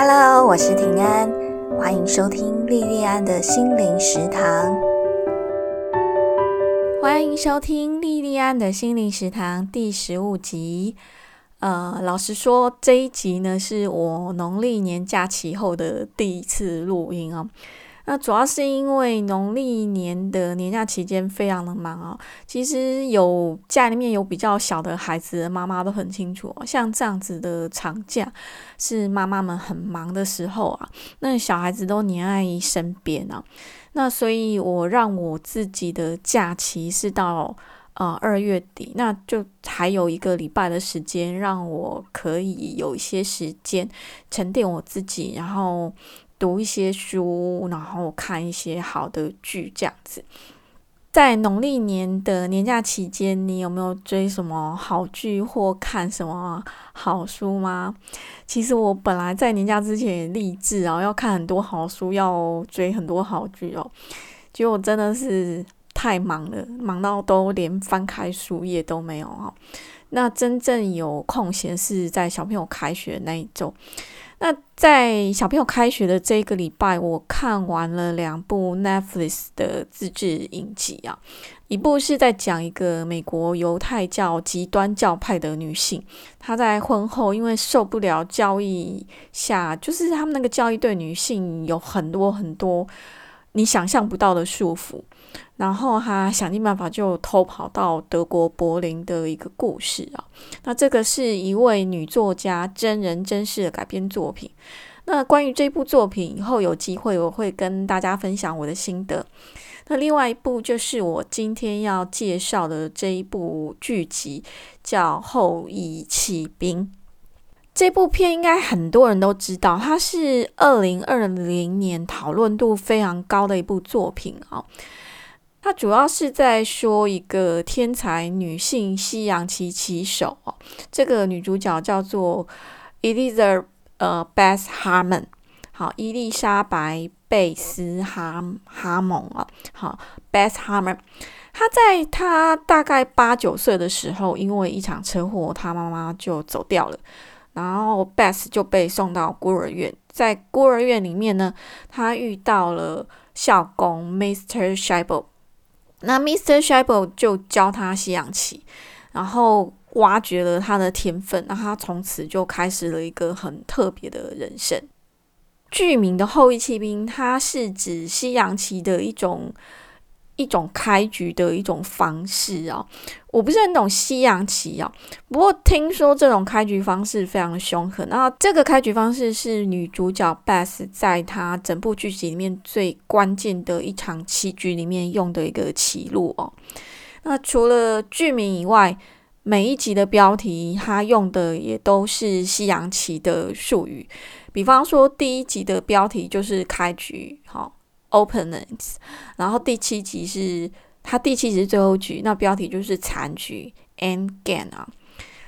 Hello，我是平安，欢迎收听莉莉安的心灵食堂。欢迎收听莉莉安的心灵食堂第十五集。呃，老实说，这一集呢是我农历年假期后的第一次录音啊。那主要是因为农历年的年假期间非常的忙啊。其实有家里面有比较小的孩子的妈妈都很清楚，像这样子的长假是妈妈们很忙的时候啊。那小孩子都黏在身边啊。那所以我让我自己的假期是到呃二月底，那就还有一个礼拜的时间，让我可以有一些时间沉淀我自己，然后。读一些书，然后看一些好的剧，这样子。在农历年的年假期间，你有没有追什么好剧或看什么好书吗？其实我本来在年假之前也立志啊，要看很多好书，要追很多好剧哦。结果真的是太忙了，忙到都连翻开书页都没有哦。那真正有空闲是在小朋友开学那一周。那在小朋友开学的这个礼拜，我看完了两部 Netflix 的自制影集啊，一部是在讲一个美国犹太教极端教派的女性，她在婚后因为受不了教义下，就是他们那个教义对女性有很多很多你想象不到的束缚。然后他想尽办法就偷跑到德国柏林的一个故事啊。那这个是一位女作家真人真事的改编作品。那关于这部作品，以后有机会我会跟大家分享我的心得。那另外一部就是我今天要介绍的这一部剧集，叫《后羿弃兵》。这部片应该很多人都知道，它是二零二零年讨论度非常高的一部作品啊。它主要是在说一个天才女性西洋棋棋手哦，这个女主角叫做 Elizabeth 呃 Beth Harmon，好，伊丽莎白贝斯哈哈蒙啊，好 Beth Harmon，她在她大概八九岁的时候，因为一场车祸，她妈妈就走掉了，然后 Beth 就被送到孤儿院，在孤儿院里面呢，她遇到了校工 Mr. Shible。那 Mr. Shible 就教他西洋棋，然后挖掘了他的天分，那他从此就开始了一个很特别的人生。剧名的后裔骑兵，它是指西洋棋的一种。一种开局的一种方式啊，我不是很懂西洋棋啊，不过听说这种开局方式非常凶狠。那这个开局方式是女主角 Beth 在她整部剧集里面最关键的一场棋局里面用的一个棋路哦。那除了剧名以外，每一集的标题它用的也都是西洋棋的术语，比方说第一集的标题就是开局，好。Openings，然后第七集是它第七集是最后局，那标题就是残局 End Game 啊。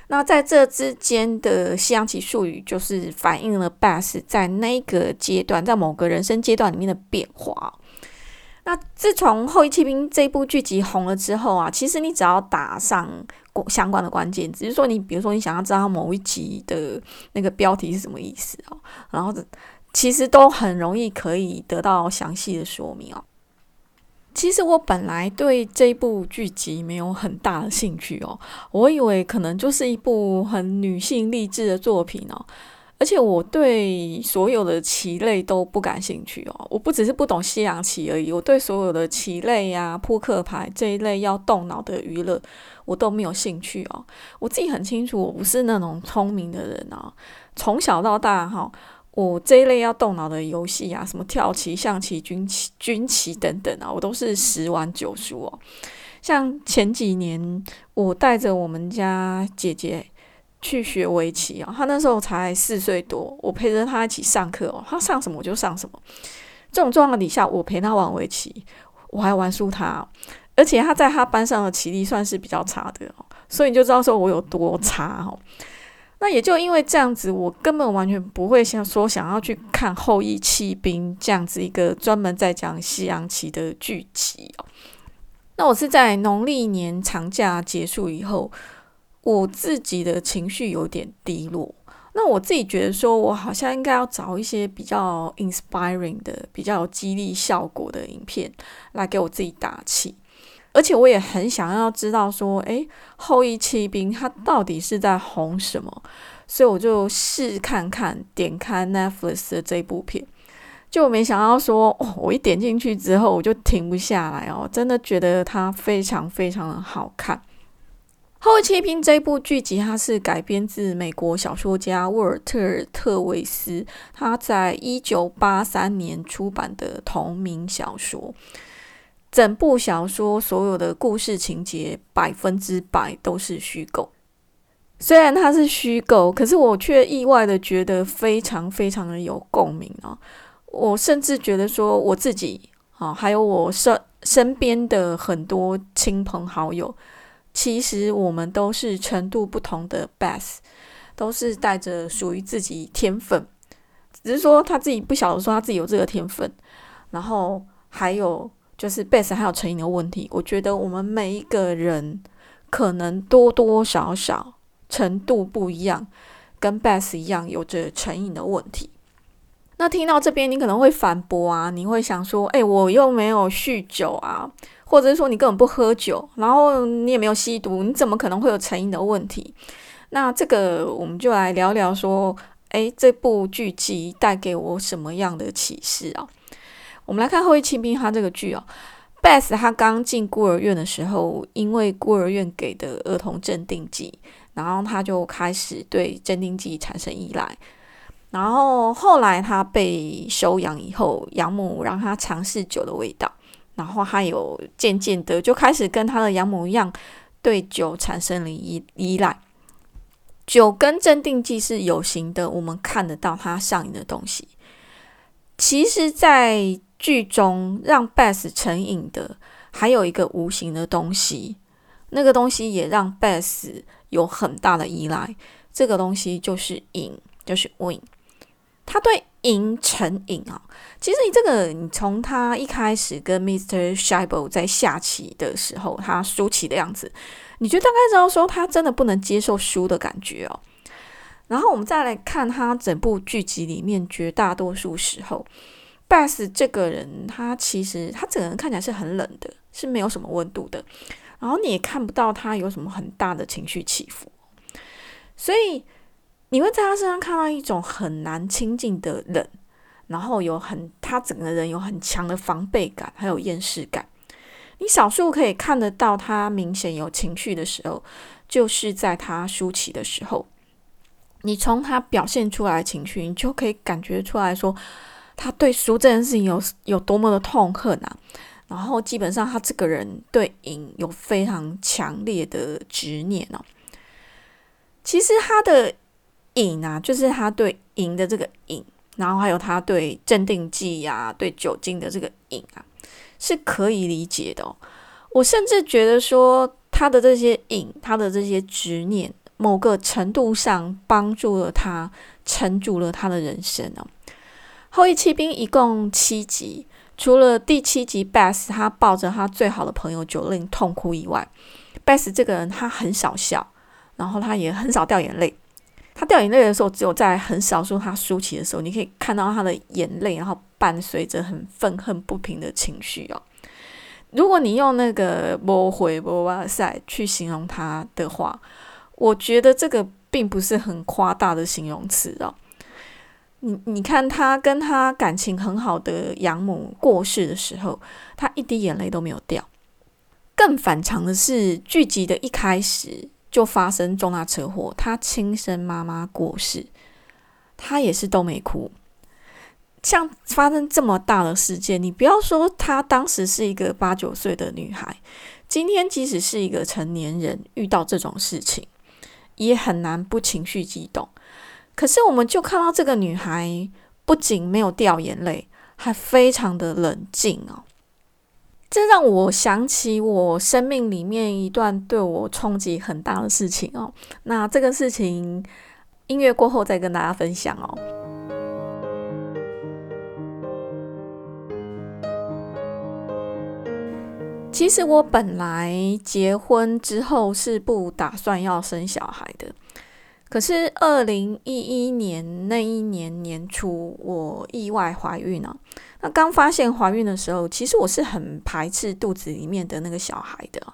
那在这之间的西洋棋术语，就是反映了 Bass 在那个阶段，在某个人生阶段里面的变化。那自从《后羿弃兵》这部剧集红了之后啊，其实你只要打上相关的关键字，就是说你比如说你想要知道某一集的那个标题是什么意思哦，然后。其实都很容易可以得到详细的说明哦。其实我本来对这部剧集没有很大的兴趣哦，我以为可能就是一部很女性励志的作品哦。而且我对所有的棋类都不感兴趣哦。我不只是不懂西洋棋而已，我对所有的棋类呀、扑克牌这一类要动脑的娱乐，我都没有兴趣哦。我自己很清楚，我不是那种聪明的人啊。从小到大哈。我这一类要动脑的游戏啊，什么跳棋、象棋、军棋、军棋等等啊，我都是十玩九输哦。像前几年，我带着我们家姐姐去学围棋啊，她那时候才四岁多，我陪着她一起上课哦，她上什么我就上什么。这种状况底下，我陪她玩围棋，我还玩输她，而且她在她班上的棋力算是比较差的哦，所以你就知道说我有多差哦。那也就因为这样子，我根本完全不会想说想要去看《后羿弃兵》这样子一个专门在讲西洋棋的剧集哦。那我是在农历年长假结束以后，我自己的情绪有点低落，那我自己觉得说，我好像应该要找一些比较 inspiring 的、比较有激励效果的影片来给我自己打气。而且我也很想要知道说，诶，后羿骑兵他到底是在红什么？所以我就试看看，点开 Netflix 的这部片，就没想到说，哦，我一点进去之后，我就停不下来哦，真的觉得它非常非常的好看。《后羿弃兵》这部剧集，它是改编自美国小说家沃尔特·特维斯他在一九八三年出版的同名小说。整部小说所有的故事情节百分之百都是虚构。虽然它是虚构，可是我却意外的觉得非常非常的有共鸣哦。我甚至觉得说，我自己啊，还有我身身边的很多亲朋好友。其实我们都是程度不同的 best，都是带着属于自己天分，只是说他自己不晓得说他自己有这个天分。然后还有就是 best 还有成瘾的问题，我觉得我们每一个人可能多多少少程度不一样，跟 best 一样有着成瘾的问题。那听到这边，你可能会反驳啊，你会想说，哎，我又没有酗酒啊。或者是说你根本不喝酒，然后你也没有吸毒，你怎么可能会有成瘾的问题？那这个我们就来聊聊说，诶，这部剧集带给我什么样的启示啊？我们来看《后羿弃兵》他这个剧哦，Beth 他刚进孤儿院的时候，因为孤儿院给的儿童镇定剂，然后他就开始对镇定剂产生依赖。然后后来他被收养以后，养母让他尝试酒的味道。然后他有渐渐的就开始跟他的养母一样，对酒产生了依依赖。酒跟镇定剂是有形的，我们看得到他上瘾的东西。其实，在剧中让 Beth 成瘾的还有一个无形的东西，那个东西也让 Beth 有很大的依赖。这个东西就是瘾，就是 win。他对。瘾成瘾啊！其实你这个，你从他一开始跟 Mr. Shibble 在下棋的时候，他输棋的样子，你就大概知道说他真的不能接受输的感觉哦。然后我们再来看他整部剧集里面绝大多数时候 Bass 这个人，他其实他整个人看起来是很冷的，是没有什么温度的。然后你也看不到他有什么很大的情绪起伏，所以。你会在他身上看到一种很难亲近的冷，然后有很他整个人有很强的防备感，还有厌世感。你少数可以看得到他明显有情绪的时候，就是在他输棋的时候。你从他表现出来的情绪，你就可以感觉出来说，他对输这件事情有有多么的痛恨啊！然后基本上他这个人对赢有非常强烈的执念哦。其实他的。瘾啊，就是他对瘾的这个瘾，然后还有他对镇定剂呀、对酒精的这个瘾啊，是可以理解的。我甚至觉得说，他的这些瘾，他的这些执念，某个程度上帮助了他撑住了他的人生哦。后羿骑兵一共七集，除了第七集 Beth 他抱着他最好的朋友九令痛哭以外，Beth 这个人他很少笑，然后他也很少掉眼泪。他掉眼泪的时候，只有在很少数他输起的时候，你可以看到他的眼泪，然后伴随着很愤恨不平的情绪哦。如果你用那个“波回波哇塞”去形容他的话，我觉得这个并不是很夸大的形容词哦。你你看他跟他感情很好的养母过世的时候，他一滴眼泪都没有掉。更反常的是，剧集的一开始。就发生重大车祸，他亲生妈妈过世，他也是都没哭。像发生这么大的事件，你不要说他当时是一个八九岁的女孩，今天即使是一个成年人，遇到这种事情也很难不情绪激动。可是我们就看到这个女孩不仅没有掉眼泪，还非常的冷静哦。这让我想起我生命里面一段对我冲击很大的事情哦。那这个事情音乐过后再跟大家分享哦。其实我本来结婚之后是不打算要生小孩的，可是二零一一年那一年年初，我意外怀孕了。那刚发现怀孕的时候，其实我是很排斥肚子里面的那个小孩的。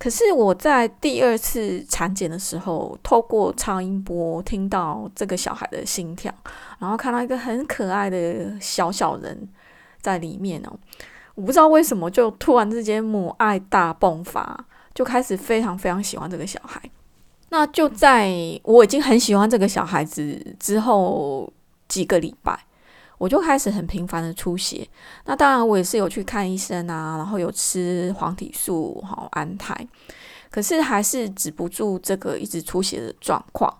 可是我在第二次产检的时候，透过超音波听到这个小孩的心跳，然后看到一个很可爱的小小人在里面哦。我不知道为什么，就突然之间母爱大迸发，就开始非常非常喜欢这个小孩。那就在我已经很喜欢这个小孩子之后几个礼拜。我就开始很频繁的出血，那当然我也是有去看医生啊，然后有吃黄体素、好安胎，可是还是止不住这个一直出血的状况。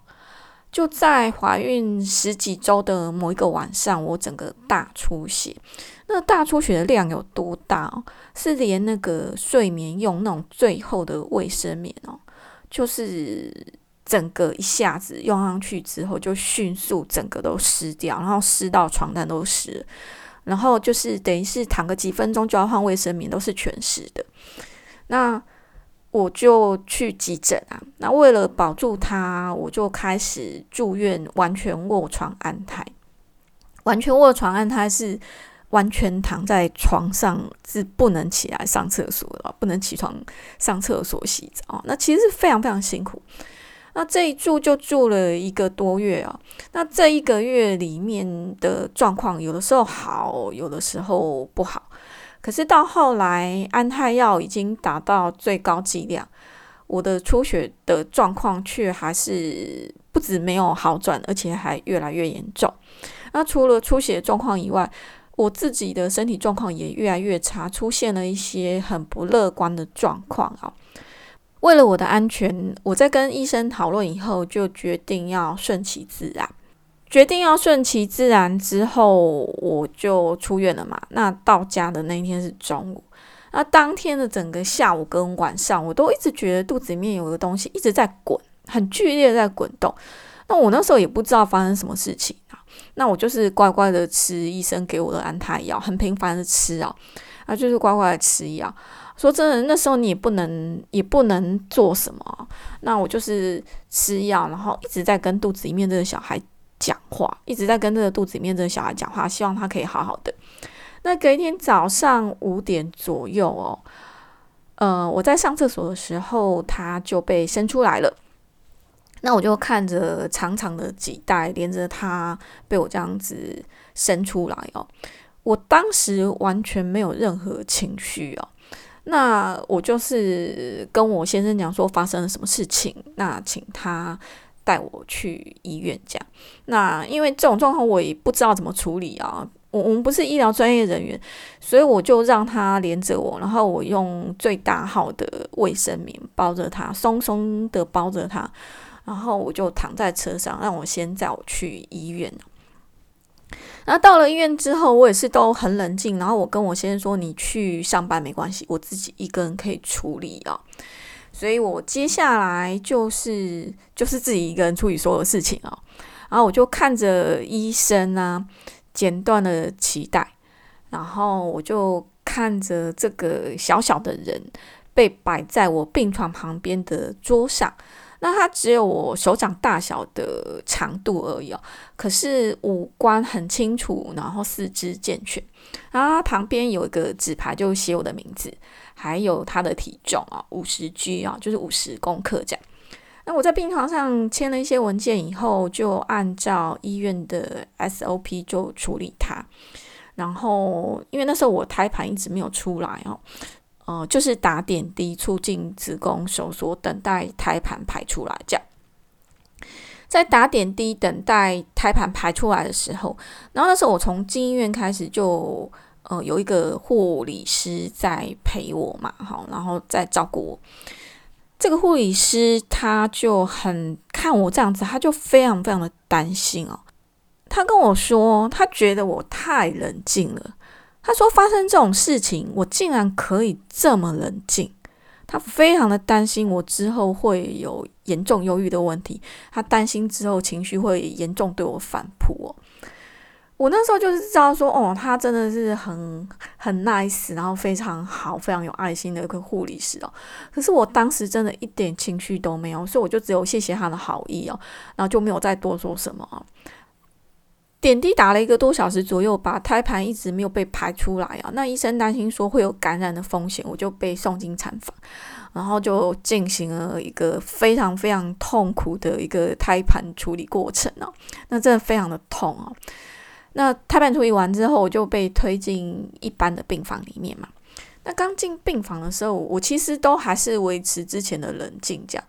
就在怀孕十几周的某一个晚上，我整个大出血。那大出血的量有多大？是连那个睡眠用那种最厚的卫生棉哦，就是。整个一下子用上去之后，就迅速整个都湿掉，然后湿到床单都湿，然后就是等于是躺个几分钟就要换卫生棉，都是全湿的。那我就去急诊啊，那为了保住他，我就开始住院，完全卧床安胎。完全卧床安胎是完全躺在床上，是不能起来上厕所的，不能起床上厕所洗澡。那其实是非常非常辛苦。那这一住就住了一个多月啊。那这一个月里面的状况，有的时候好，有的时候不好。可是到后来，安泰药已经达到最高剂量，我的出血的状况却还是不止没有好转，而且还越来越严重。那除了出血状况以外，我自己的身体状况也越来越差，出现了一些很不乐观的状况啊。为了我的安全，我在跟医生讨论以后，就决定要顺其自然。决定要顺其自然之后，我就出院了嘛。那到家的那一天是中午，那当天的整个下午跟晚上，我都一直觉得肚子里面有个东西一直在滚，很剧烈在滚动。那我那时候也不知道发生什么事情。那我就是乖乖的吃医生给我的安胎药，很频繁的吃啊，啊，就是乖乖的吃药。说真的，那时候你也不能，也不能做什么。那我就是吃药，然后一直在跟肚子里面这个小孩讲话，一直在跟这个肚子里面这个小孩讲话，希望他可以好好的。那隔一天早上五点左右哦，呃，我在上厕所的时候，他就被生出来了。那我就看着长长的脐带连着他被我这样子伸出来哦，我当时完全没有任何情绪哦。那我就是跟我先生讲说发生了什么事情，那请他带我去医院这样。那因为这种状况我也不知道怎么处理啊，我我们不是医疗专业人员，所以我就让他连着我，然后我用最大号的卫生棉包着他，松松的包着他，然后我就躺在车上，让我先载我去医院。那到了医院之后，我也是都很冷静。然后我跟我先生说：“你去上班没关系，我自己一个人可以处理啊。”所以，我接下来就是就是自己一个人处理所有事情啊。然后我就看着医生啊剪断了脐带，然后我就看着这个小小的人被摆在我病床旁边的桌上。那它只有我手掌大小的长度而已哦，可是五官很清楚，然后四肢健全，然后它旁边有一个纸牌，就写我的名字，还有它的体重啊，五十 G 啊，就是五十公克这样。那我在病床上签了一些文件以后，就按照医院的 SOP 就处理它。然后因为那时候我胎盘一直没有出来哦。哦，就是打点滴，促进子宫收缩，等待胎盘排出来。这样，在打点滴等待胎盘排出来的时候，然后那时候我从进医院开始就，呃，有一个护理师在陪我嘛，好，然后在照顾我。这个护理师他就很看我这样子，他就非常非常的担心哦。他跟我说，他觉得我太冷静了。他说：“发生这种事情，我竟然可以这么冷静。他非常的担心我之后会有严重忧郁的问题，他担心之后情绪会严重对我反扑。哦，我那时候就是知道说，哦，他真的是很很 nice，然后非常好、非常有爱心的一个护理师哦。可是我当时真的一点情绪都没有，所以我就只有谢谢他的好意哦，然后就没有再多说什么。点滴打了一个多小时左右，把胎盘一直没有被排出来啊。那医生担心说会有感染的风险，我就被送进产房，然后就进行了一个非常非常痛苦的一个胎盘处理过程哦。那真的非常的痛哦。那胎盘处理完之后，我就被推进一般的病房里面嘛。那刚进病房的时候，我其实都还是维持之前的冷静这样。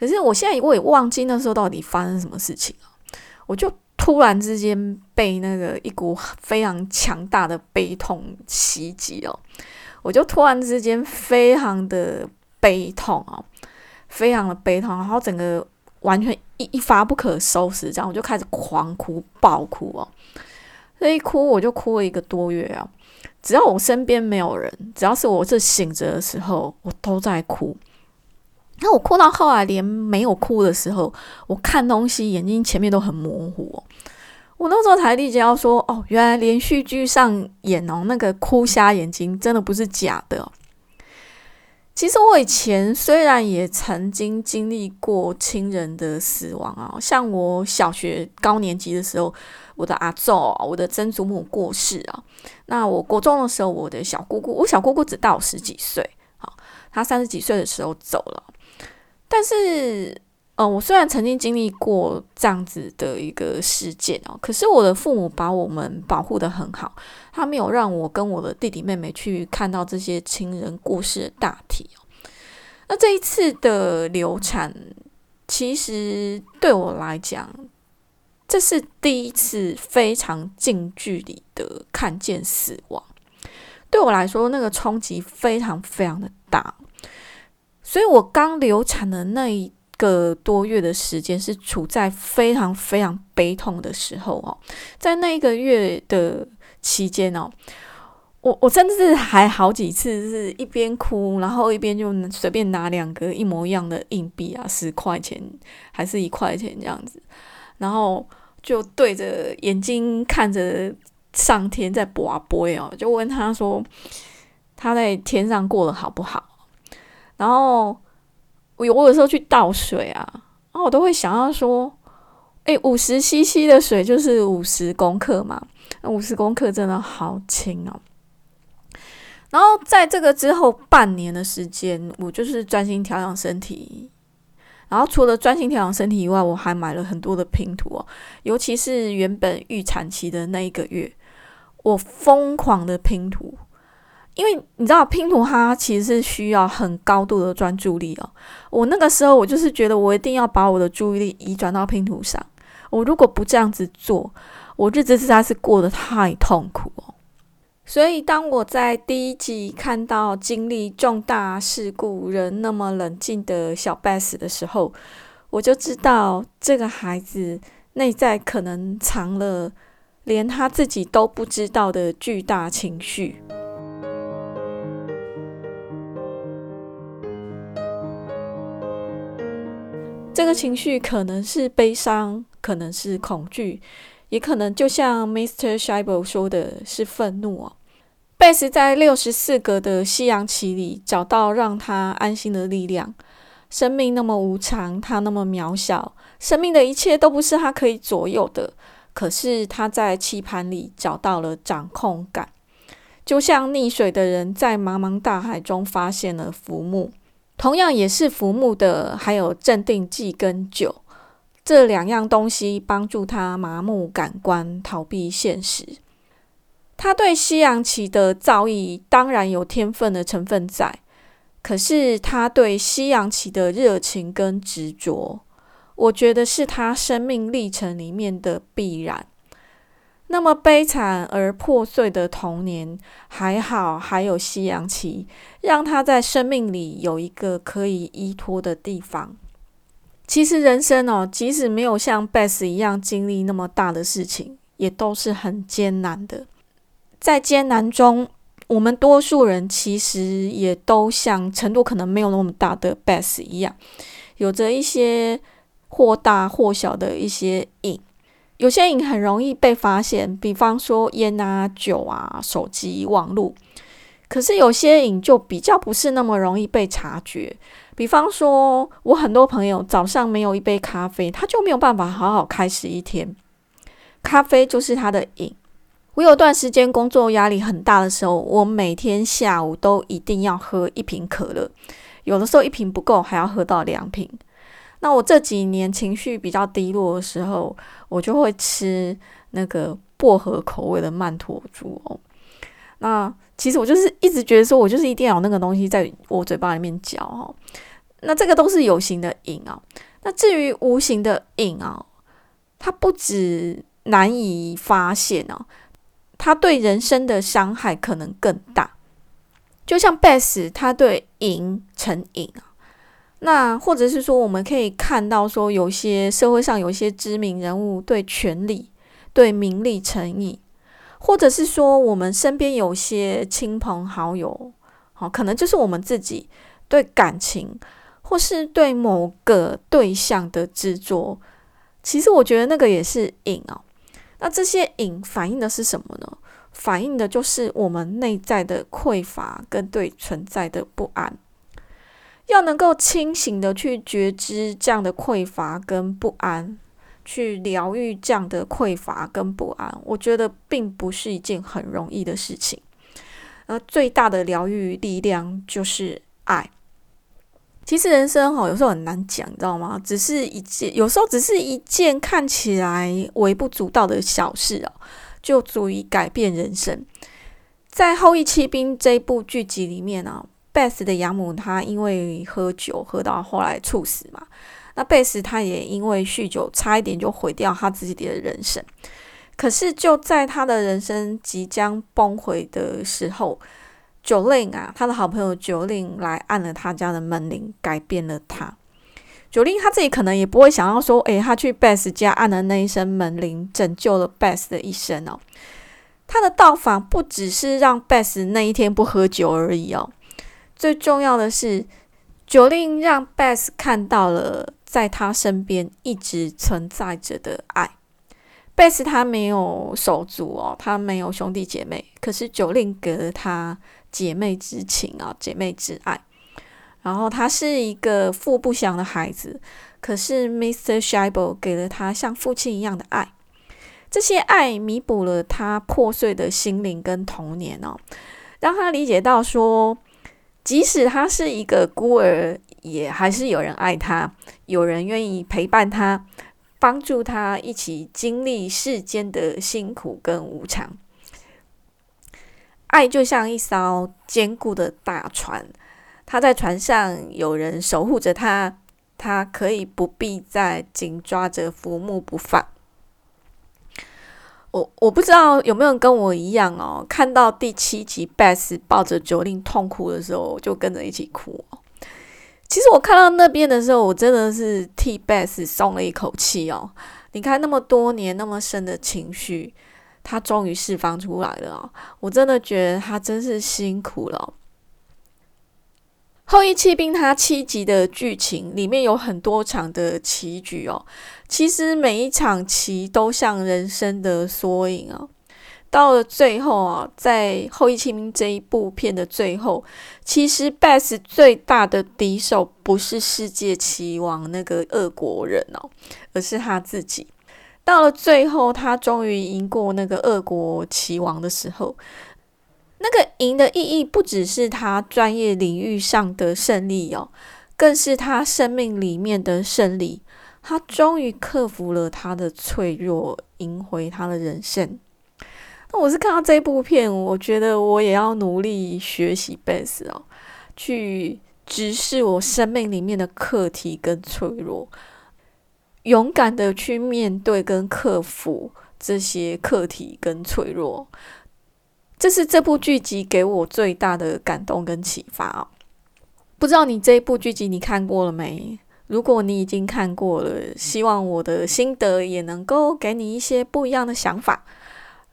可是我现在我也忘记那时候到底发生什么事情了。我就突然之间被那个一股非常强大的悲痛袭击哦，我就突然之间非常的悲痛哦，非常的悲痛，然后整个完全一一发不可收拾，这样我就开始狂哭暴哭哦。这一哭我就哭了一个多月啊！只要我身边没有人，只要是我这醒着的时候，我都在哭。那我哭到后来，连没有哭的时候，我看东西眼睛前面都很模糊。我那时候才理解到说，哦，原来连续剧上演哦，那个哭瞎眼睛真的不是假的。其实我以前虽然也曾经经历过亲人的死亡啊，像我小学高年级的时候。我的阿祖，我的曾祖母过世啊。那我国中的时候，我的小姑姑，我小姑姑只大我十几岁，好，她三十几岁的时候走了。但是，呃，我虽然曾经经历过这样子的一个事件哦，可是我的父母把我们保护的很好，他没有让我跟我的弟弟妹妹去看到这些亲人故事的大体哦。那这一次的流产，其实对我来讲，这是第一次非常近距离的看见死亡，对我来说，那个冲击非常非常的大。所以我刚流产的那一个多月的时间，是处在非常非常悲痛的时候哦。在那一个月的期间哦，我我甚至还好几次是一边哭，然后一边就随便拿两个一模一样的硬币啊，十块钱还是一块钱这样子。然后就对着眼睛看着上天在播播哦，就问他说他在天上过得好不好？然后我我有时候去倒水啊，然后我都会想要说，哎，五十 CC 的水就是五十公克嘛，那五十公克真的好轻哦。然后在这个之后半年的时间，我就是专心调养身体。然后除了专心调养身体以外，我还买了很多的拼图哦，尤其是原本预产期的那一个月，我疯狂的拼图，因为你知道拼图它其实是需要很高度的专注力哦。我那个时候我就是觉得我一定要把我的注意力移转到拼图上，我如果不这样子做，我日子实在是过得太痛苦哦。所以，当我在第一集看到经历重大事故人那么冷静的小 Bess 的时候，我就知道这个孩子内在可能藏了连他自己都不知道的巨大情绪。这个情绪可能是悲伤，可能是恐惧。也可能就像 Mr. Scheibel 说的是愤怒哦。贝斯在六十四格的夕阳旗里找到让他安心的力量。生命那么无常，他那么渺小，生命的一切都不是他可以左右的。可是他在棋盘里找到了掌控感，就像溺水的人在茫茫大海中发现了浮木。同样也是浮木的，还有镇定剂跟酒。这两样东西帮助他麻木感官，逃避现实。他对西洋棋的造诣当然有天分的成分在，可是他对西洋棋的热情跟执着，我觉得是他生命历程里面的必然。那么悲惨而破碎的童年，还好还有夕阳旗，让他在生命里有一个可以依托的地方。其实人生哦，即使没有像 Bess 一样经历那么大的事情，也都是很艰难的。在艰难中，我们多数人其实也都像程度可能没有那么大的 Bess 一样，有着一些或大或小的一些瘾。有些瘾很容易被发现，比方说烟啊、酒啊、手机、网络。可是有些瘾就比较不是那么容易被察觉。比方说，我很多朋友早上没有一杯咖啡，他就没有办法好好开始一天。咖啡就是他的瘾。我有段时间工作压力很大的时候，我每天下午都一定要喝一瓶可乐，有的时候一瓶不够，还要喝到两瓶。那我这几年情绪比较低落的时候，我就会吃那个薄荷口味的曼陀珠哦。那其实我就是一直觉得说，我就是一定要有那个东西在我嘴巴里面嚼哦。那这个都是有形的瘾啊。那至于无形的瘾啊，它不止难以发现哦，它对人生的伤害可能更大。就像 Bess，他对瘾成瘾啊。那或者是说，我们可以看到说，有些社会上有一些知名人物对权力、对名利成瘾。或者是说，我们身边有些亲朋好友，好，可能就是我们自己对感情，或是对某个对象的执着，其实我觉得那个也是瘾哦。那这些瘾反映的是什么呢？反映的就是我们内在的匮乏跟对存在的不安。要能够清醒的去觉知这样的匮乏跟不安。去疗愈这样的匮乏跟不安，我觉得并不是一件很容易的事情。而最大的疗愈力量就是爱。其实人生哈，有时候很难讲，你知道吗？只是一件，有时候只是一件看起来微不足道的小事哦，就足以改变人生。在《后羿弃兵》这部剧集里面呢，Beth 的养母她因为喝酒喝到后来猝死嘛。那贝斯他也因为酗酒，差一点就毁掉他自己的人生。可是就在他的人生即将崩毁的时候，九令啊，他的好朋友九令来按了他家的门铃，改变了他。九令他自己可能也不会想要说，诶，他去贝斯家按的那一声门铃，拯救了贝斯的一生哦。他的到访不只是让贝斯那一天不喝酒而已哦，最重要的是，九令让贝斯看到了。在他身边一直存在着的爱，贝斯他没有手足哦，他没有兄弟姐妹，可是九令给了他姐妹之情啊，姐妹之爱。然后他是一个父不详的孩子，可是 Mr. Shibel 给了他像父亲一样的爱，这些爱弥补了他破碎的心灵跟童年哦，让他理解到说，即使他是一个孤儿。也还是有人爱他，有人愿意陪伴他，帮助他一起经历世间的辛苦跟无常。爱就像一艘坚固的大船，他在船上有人守护着他，他可以不必再紧抓着浮木不放。我我不知道有没有人跟我一样哦，看到第七集 Bess 抱着九令痛哭的时候，就跟着一起哭哦。其实我看到那边的时候，我真的是替 Bess 松了一口气哦。你看那么多年那么深的情绪，他终于释放出来了哦。我真的觉得他真是辛苦了。后羿弃兵他七集的剧情里面有很多场的棋局哦，其实每一场棋都像人生的缩影啊。到了最后啊，在《后羿弃兵》这一部片的最后，其实 Beth 最大的敌手不是世界棋王那个俄国人哦，而是他自己。到了最后，他终于赢过那个俄国棋王的时候，那个赢的意义不只是他专业领域上的胜利哦，更是他生命里面的胜利。他终于克服了他的脆弱，赢回他的人生。那我是看到这部片，我觉得我也要努力学习贝斯哦，去直视我生命里面的课题跟脆弱，勇敢的去面对跟克服这些课题跟脆弱。这是这部剧集给我最大的感动跟启发哦。不知道你这一部剧集你看过了没？如果你已经看过了，希望我的心得也能够给你一些不一样的想法。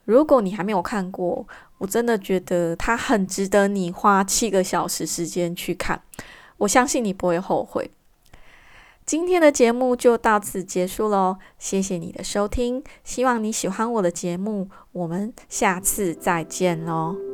如果你还没有看过，我真的觉得它很值得你花七个小时时间去看，我相信你不会后悔。今天的节目就到此结束喽，谢谢你的收听，希望你喜欢我的节目，我们下次再见喽。